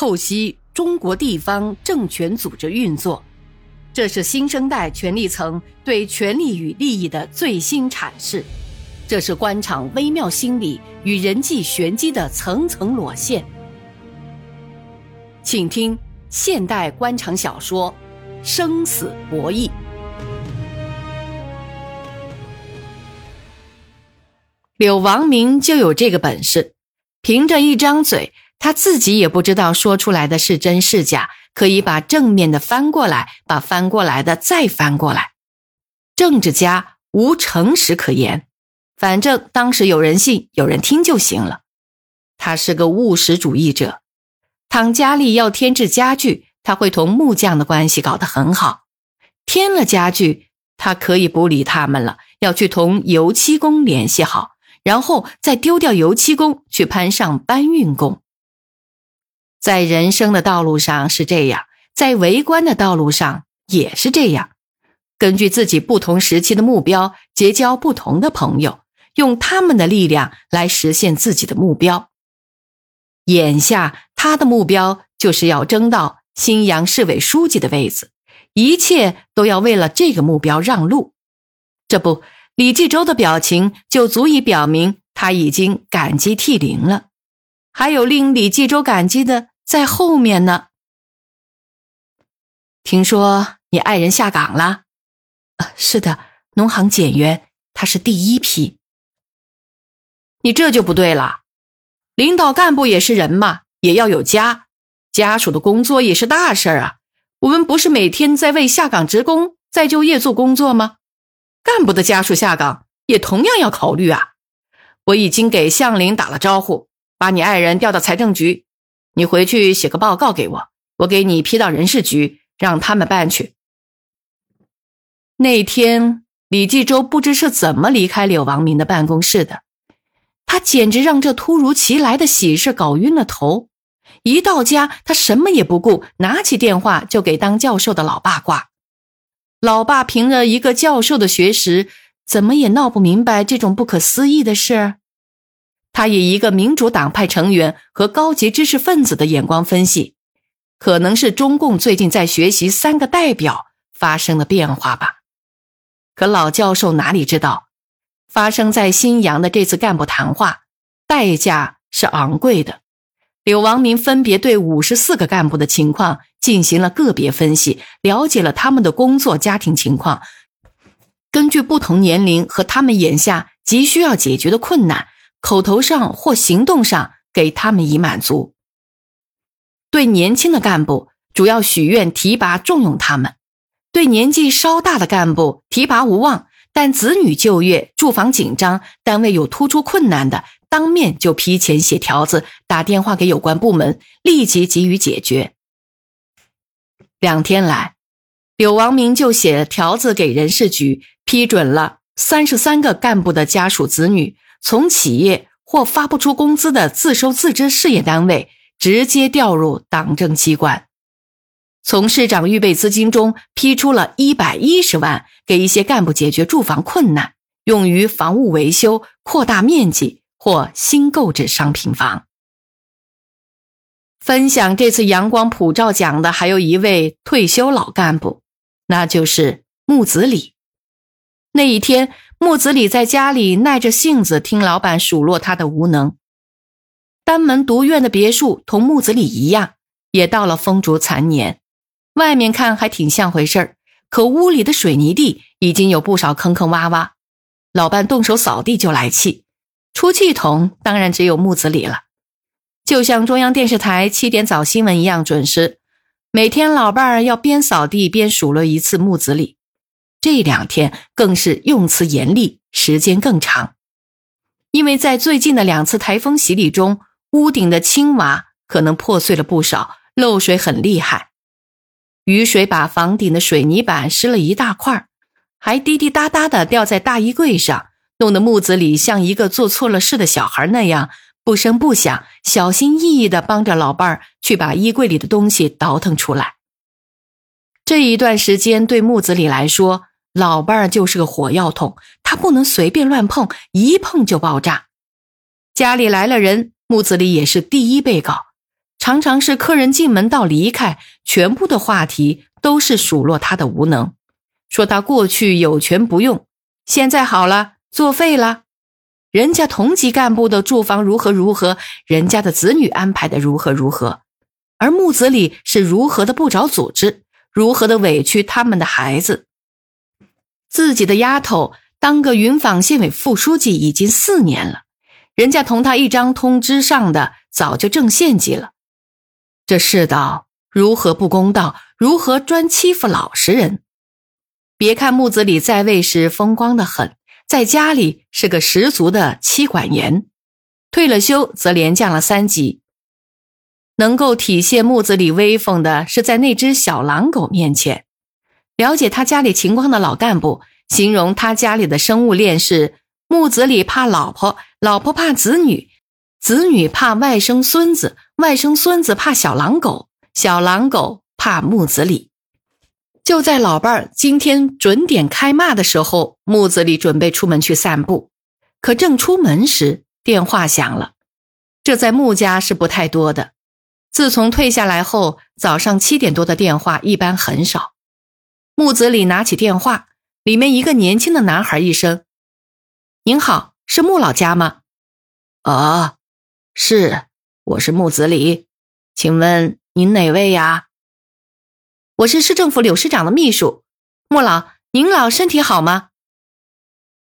透析中国地方政权组织运作，这是新生代权力层对权力与利益的最新阐释，这是官场微妙心理与人际玄机的层层裸现。请听现代官场小说《生死博弈》。柳王明就有这个本事，凭着一张嘴。他自己也不知道说出来的是真是假，可以把正面的翻过来，把翻过来的再翻过来。政治家无诚实可言，反正当时有人信，有人听就行了。他是个务实主义者，倘家里要添置家具，他会同木匠的关系搞得很好。添了家具，他可以不理他们了，要去同油漆工联系好，然后再丢掉油漆工，去攀上搬运工。在人生的道路上是这样，在为官的道路上也是这样。根据自己不同时期的目标，结交不同的朋友，用他们的力量来实现自己的目标。眼下他的目标就是要争到新阳市委书记的位子，一切都要为了这个目标让路。这不，李继周的表情就足以表明他已经感激涕零了。还有令李继周感激的。在后面呢。听说你爱人下岗了？啊，是的，农行检员，他是第一批。你这就不对了，领导干部也是人嘛，也要有家，家属的工作也是大事儿啊。我们不是每天在为下岗职工再就业做工作吗？干部的家属下岗也同样要考虑啊。我已经给向林打了招呼，把你爱人调到财政局。你回去写个报告给我，我给你批到人事局，让他们办去。那天，李继周不知是怎么离开柳王明的办公室的，他简直让这突如其来的喜事搞晕了头。一到家，他什么也不顾，拿起电话就给当教授的老爸挂。老爸凭着一个教授的学识，怎么也闹不明白这种不可思议的事。他以一个民主党派成员和高级知识分子的眼光分析，可能是中共最近在学习“三个代表”发生的变化吧。可老教授哪里知道，发生在新阳的这次干部谈话，代价是昂贵的。柳王明分别对五十四个干部的情况进行了个别分析，了解了他们的工作、家庭情况，根据不同年龄和他们眼下急需要解决的困难。口头上或行动上给他们以满足。对年轻的干部，主要许愿提拔重用他们；对年纪稍大的干部，提拔无望，但子女就业、住房紧张、单位有突出困难的，当面就批钱写条子，打电话给有关部门，立即给予解决。两天来，柳王明就写条子给人事局，批准了三十三个干部的家属子女。从企业或发不出工资的自收自支事业单位直接调入党政机关，从市长预备资金中批出了一百一十万，给一些干部解决住房困难，用于房屋维修、扩大面积或新购置商品房。分享这次阳光普照奖的还有一位退休老干部，那就是木子李。那一天。木子李在家里耐着性子听老板数落他的无能。单门独院的别墅同木子李一样，也到了风烛残年。外面看还挺像回事儿，可屋里的水泥地已经有不少坑坑洼洼。老伴动手扫地就来气，出气筒当然只有木子李了。就像中央电视台七点早新闻一样准时，每天老伴儿要边扫地边数落一次木子李。这两天更是用词严厉，时间更长，因为在最近的两次台风洗礼中，屋顶的青瓦可能破碎了不少，漏水很厉害，雨水把房顶的水泥板湿了一大块，还滴滴答答的掉在大衣柜上，弄得木子李像一个做错了事的小孩那样，不声不响，小心翼翼的帮着老伴儿去把衣柜里的东西倒腾出来。这一段时间对木子李来说，老伴儿就是个火药桶，他不能随便乱碰，一碰就爆炸。家里来了人，木子李也是第一被告，常常是客人进门到离开，全部的话题都是数落他的无能，说他过去有权不用，现在好了，作废了。人家同级干部的住房如何如何，人家的子女安排的如何如何，而木子李是如何的不找组织，如何的委屈他们的孩子。自己的丫头当个云纺县委副书记已经四年了，人家同他一张通知上的早就挣县级了。这世道如何不公道？如何专欺负老实人？别看木子李在位时风光的很。在家里是个十足的妻管严，退了休则连降了三级。能够体现木子李威风的是在那只小狼狗面前。了解他家里情况的老干部形容他家里的生物链是：木子李怕老婆，老婆怕子女，子女怕外甥孙子，外甥孙子怕小狼狗，小狼狗怕木子李。就在老伴儿今天准点开骂的时候，木子李准备出门去散步，可正出门时，电话响了。这在木家是不太多的。自从退下来后，早上七点多的电话一般很少。木子李拿起电话，里面一个年轻的男孩一声：“您好，是穆老家吗？”“啊，是，我是木子李，请问您哪位呀？”我是市政府柳市长的秘书，穆老，您老身体好吗？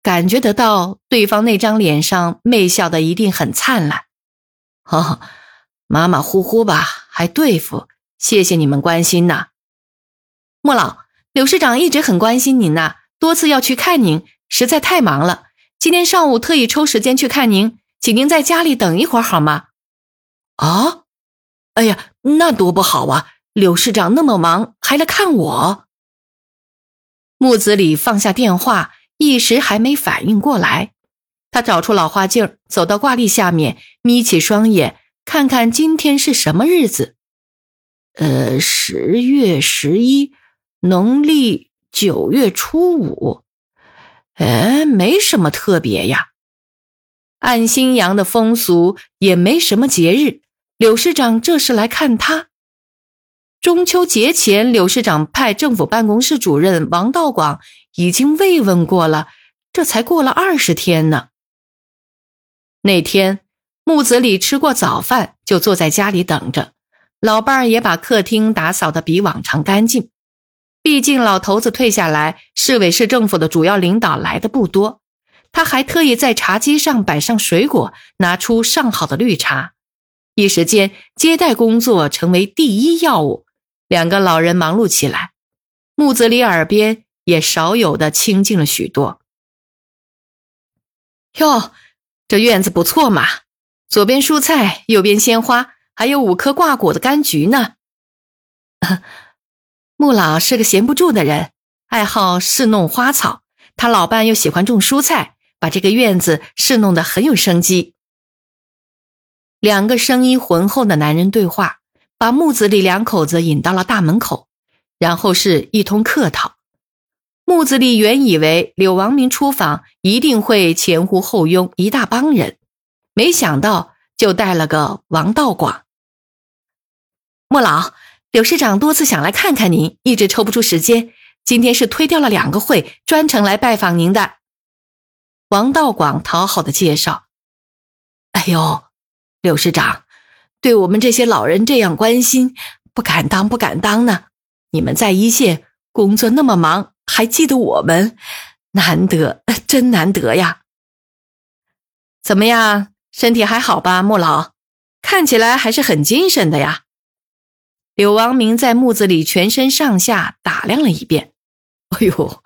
感觉得到对方那张脸上媚笑的一定很灿烂。哦，马马虎虎吧，还对付。谢谢你们关心呐，穆老，柳市长一直很关心您呐，多次要去看您，实在太忙了。今天上午特意抽时间去看您，请您在家里等一会儿好吗？啊，哎呀，那多不好啊。柳市长那么忙，还来看我。木子李放下电话，一时还没反应过来。他找出老花镜，走到挂历下面，眯起双眼，看看今天是什么日子。呃，十月十一，农历九月初五。哎，没什么特别呀。按新阳的风俗，也没什么节日。柳市长这是来看他。中秋节前，柳市长派政府办公室主任王道广已经慰问过了，这才过了二十天呢。那天，木子李吃过早饭，就坐在家里等着。老伴儿也把客厅打扫的比往常干净。毕竟老头子退下来，市委市政府的主要领导来的不多。他还特意在茶几上摆上水果，拿出上好的绿茶。一时间，接待工作成为第一要务。两个老人忙碌起来，木子李耳边也少有的清静了许多。哟，这院子不错嘛，左边蔬菜，右边鲜花，还有五棵挂果的柑橘呢。穆老是个闲不住的人，爱好侍弄花草，他老伴又喜欢种蔬菜，把这个院子侍弄得很有生机。两个声音浑厚的男人对话。把木子李两口子引到了大门口，然后是一通客套。木子李原以为柳王明出访一定会前呼后拥一大帮人，没想到就带了个王道广。莫老，柳市长多次想来看看您，一直抽不出时间，今天是推掉了两个会，专程来拜访您的。王道广讨好的介绍。哎呦，柳市长。对我们这些老人这样关心，不敢当，不敢当呢。你们在一线工作那么忙，还记得我们，难得，真难得呀。怎么样，身体还好吧，穆老？看起来还是很精神的呀。柳王明在木子里全身上下打量了一遍。哎呦，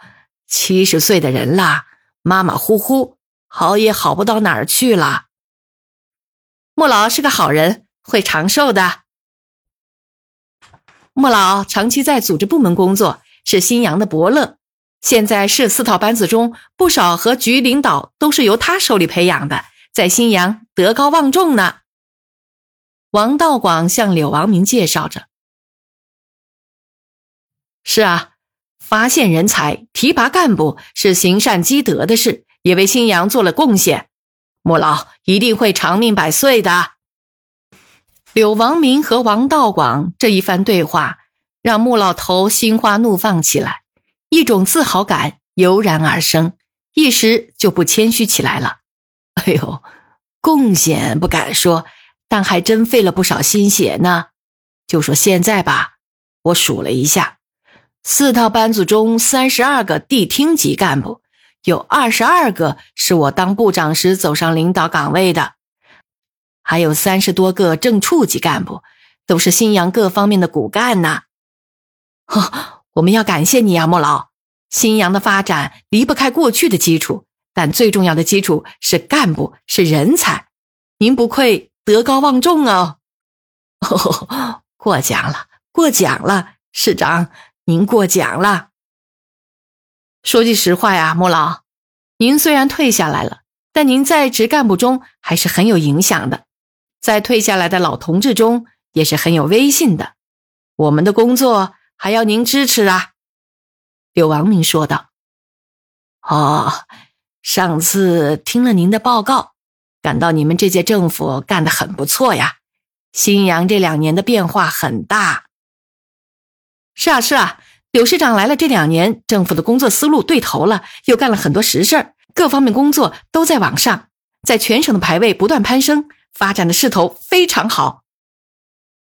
七十岁的人了，马马虎虎，好也好不到哪儿去了。穆老是个好人。会长寿的。穆老长期在组织部门工作，是新阳的伯乐。现在市四套班子中，不少和局领导都是由他手里培养的，在新阳德高望重呢。王道广向柳王明介绍着：“是啊，发现人才、提拔干部是行善积德的事，也为新阳做了贡献。穆老一定会长命百岁的。”柳王明和王道广这一番对话，让穆老头心花怒放起来，一种自豪感油然而生，一时就不谦虚起来了。哎呦，贡献不敢说，但还真费了不少心血呢。就说现在吧，我数了一下，四套班组中三十二个地厅级干部，有二十二个是我当部长时走上领导岗位的。还有三十多个正处级干部，都是新阳各方面的骨干呐。哦，我们要感谢你啊，莫老。新阳的发展离不开过去的基础，但最重要的基础是干部，是人才。您不愧德高望重哦。哦，过奖了，过奖了，市长，您过奖了。说句实话呀，穆老，您虽然退下来了，但您在职干部中还是很有影响的。在退下来的老同志中，也是很有威信的。我们的工作还要您支持啊。”柳王明说道。“哦，上次听了您的报告，感到你们这届政府干得很不错呀。新阳这两年的变化很大。是啊，是啊，柳市长来了这两年，政府的工作思路对头了，又干了很多实事各方面工作都在往上，在全省的排位不断攀升。”发展的势头非常好，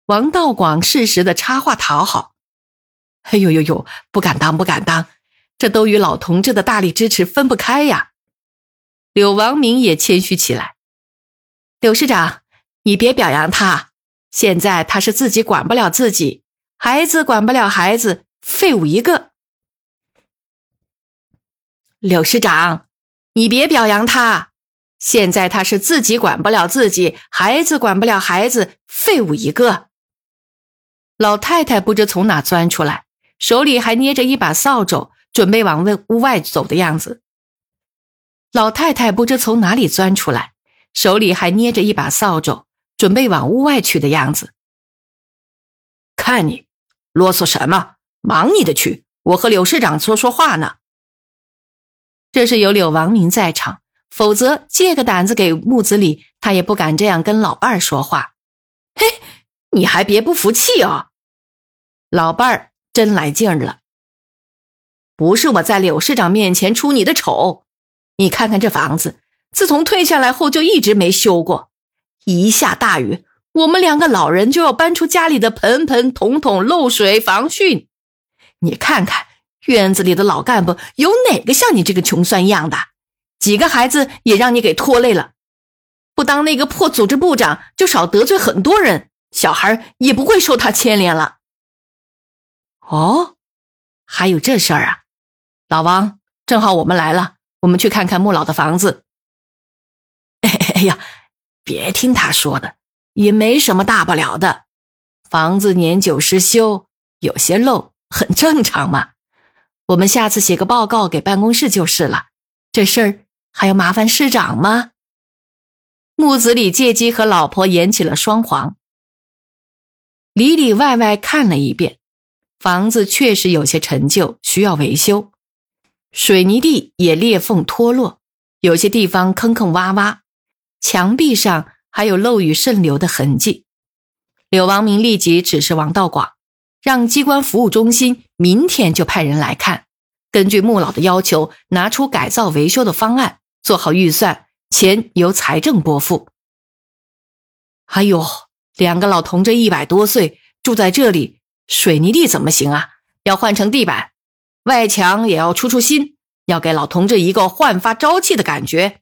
王道广适时的插话讨好。哎呦呦呦，不敢当，不敢当，这都与老同志的大力支持分不开呀。柳王明也谦虚起来。柳市长，你别表扬他，现在他是自己管不了自己，孩子管不了孩子，废物一个。柳师长，你别表扬他。现在他是自己管不了自己，孩子管不了孩子，废物一个。老太太不知从哪钻出来，手里还捏着一把扫帚，准备往外屋外走的样子。老太太不知从哪里钻出来，手里还捏着一把扫帚，准备往屋外去的样子。看你啰嗦什么？忙你的去，我和柳市长说说话呢。这是有柳王明在场。否则，借个胆子给木子李，他也不敢这样跟老伴儿说话。嘿，你还别不服气哦！老伴儿真来劲儿了。不是我在柳市长面前出你的丑，你看看这房子，自从退下来后就一直没修过。一下大雨，我们两个老人就要搬出家里的盆盆桶桶漏水防汛。你看看院子里的老干部，有哪个像你这个穷酸样的？几个孩子也让你给拖累了，不当那个破组织部长，就少得罪很多人，小孩也不会受他牵连了。哦，还有这事儿啊，老王，正好我们来了，我们去看看穆老的房子。哎呀，别听他说的，也没什么大不了的，房子年久失修，有些漏，很正常嘛。我们下次写个报告给办公室就是了，这事儿。还要麻烦市长吗？木子李借机和老婆演起了双簧。里里外外看了一遍，房子确实有些陈旧，需要维修。水泥地也裂缝脱落，有些地方坑坑洼洼，墙壁上还有漏雨渗流的痕迹。柳王明立即指示王道广，让机关服务中心明天就派人来看，根据穆老的要求，拿出改造维修的方案。做好预算，钱由财政拨付。哎呦，两个老同志一百多岁住在这里，水泥地怎么行啊？要换成地板，外墙也要出出新，要给老同志一个焕发朝气的感觉。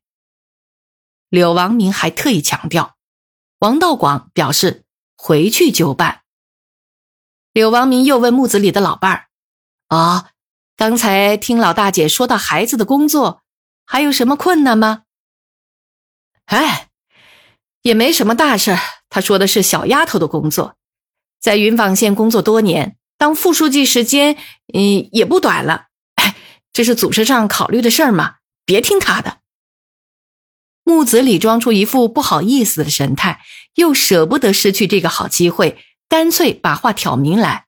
柳王明还特意强调，王道广表示回去就办。柳王明又问木子里的老伴儿：“啊，刚才听老大姐说到孩子的工作。”还有什么困难吗？哎，也没什么大事。他说的是小丫头的工作，在云纺县工作多年，当副书记时间嗯也不短了。哎，这是组织上考虑的事儿嘛，别听他的。木子李装出一副不好意思的神态，又舍不得失去这个好机会，干脆把话挑明来。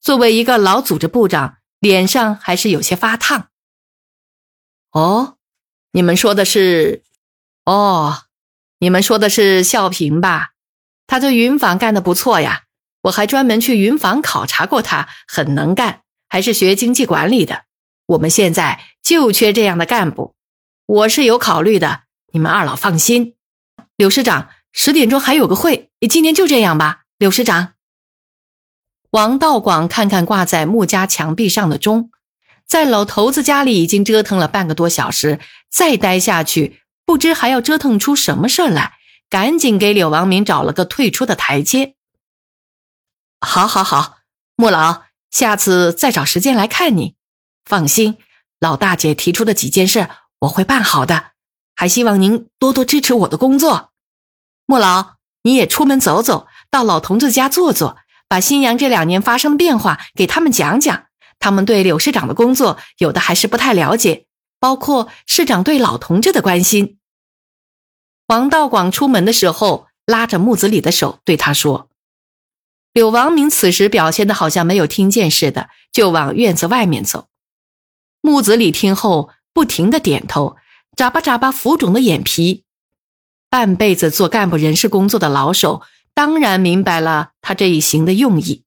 作为一个老组织部长，脸上还是有些发烫。哦，你们说的是，哦，你们说的是孝平吧？他在云纺干的不错呀，我还专门去云纺考察过他，很能干，还是学经济管理的。我们现在就缺这样的干部，我是有考虑的，你们二老放心。柳师长，十点钟还有个会，今天就这样吧。柳师长，王道广看看挂在木家墙壁上的钟，在老头子家里已经折腾了半个多小时，再待下去，不知还要折腾出什么事儿来。赶紧给柳王明找了个退出的台阶。好，好，好，穆老，下次再找时间来看你。放心，老大姐提出的几件事我会办好的，还希望您多多支持我的工作。穆老，你也出门走走，到老同志家坐坐，把新阳这两年发生的变化给他们讲讲。他们对柳市长的工作有的还是不太了解，包括市长对老同志的关心。王道广出门的时候，拉着木子李的手，对他说：“柳王明此时表现的好像没有听见似的，就往院子外面走。”木子李听后，不停的点头，眨巴眨巴浮肿的眼皮。半辈子做干部人事工作的老手，当然明白了他这一行的用意。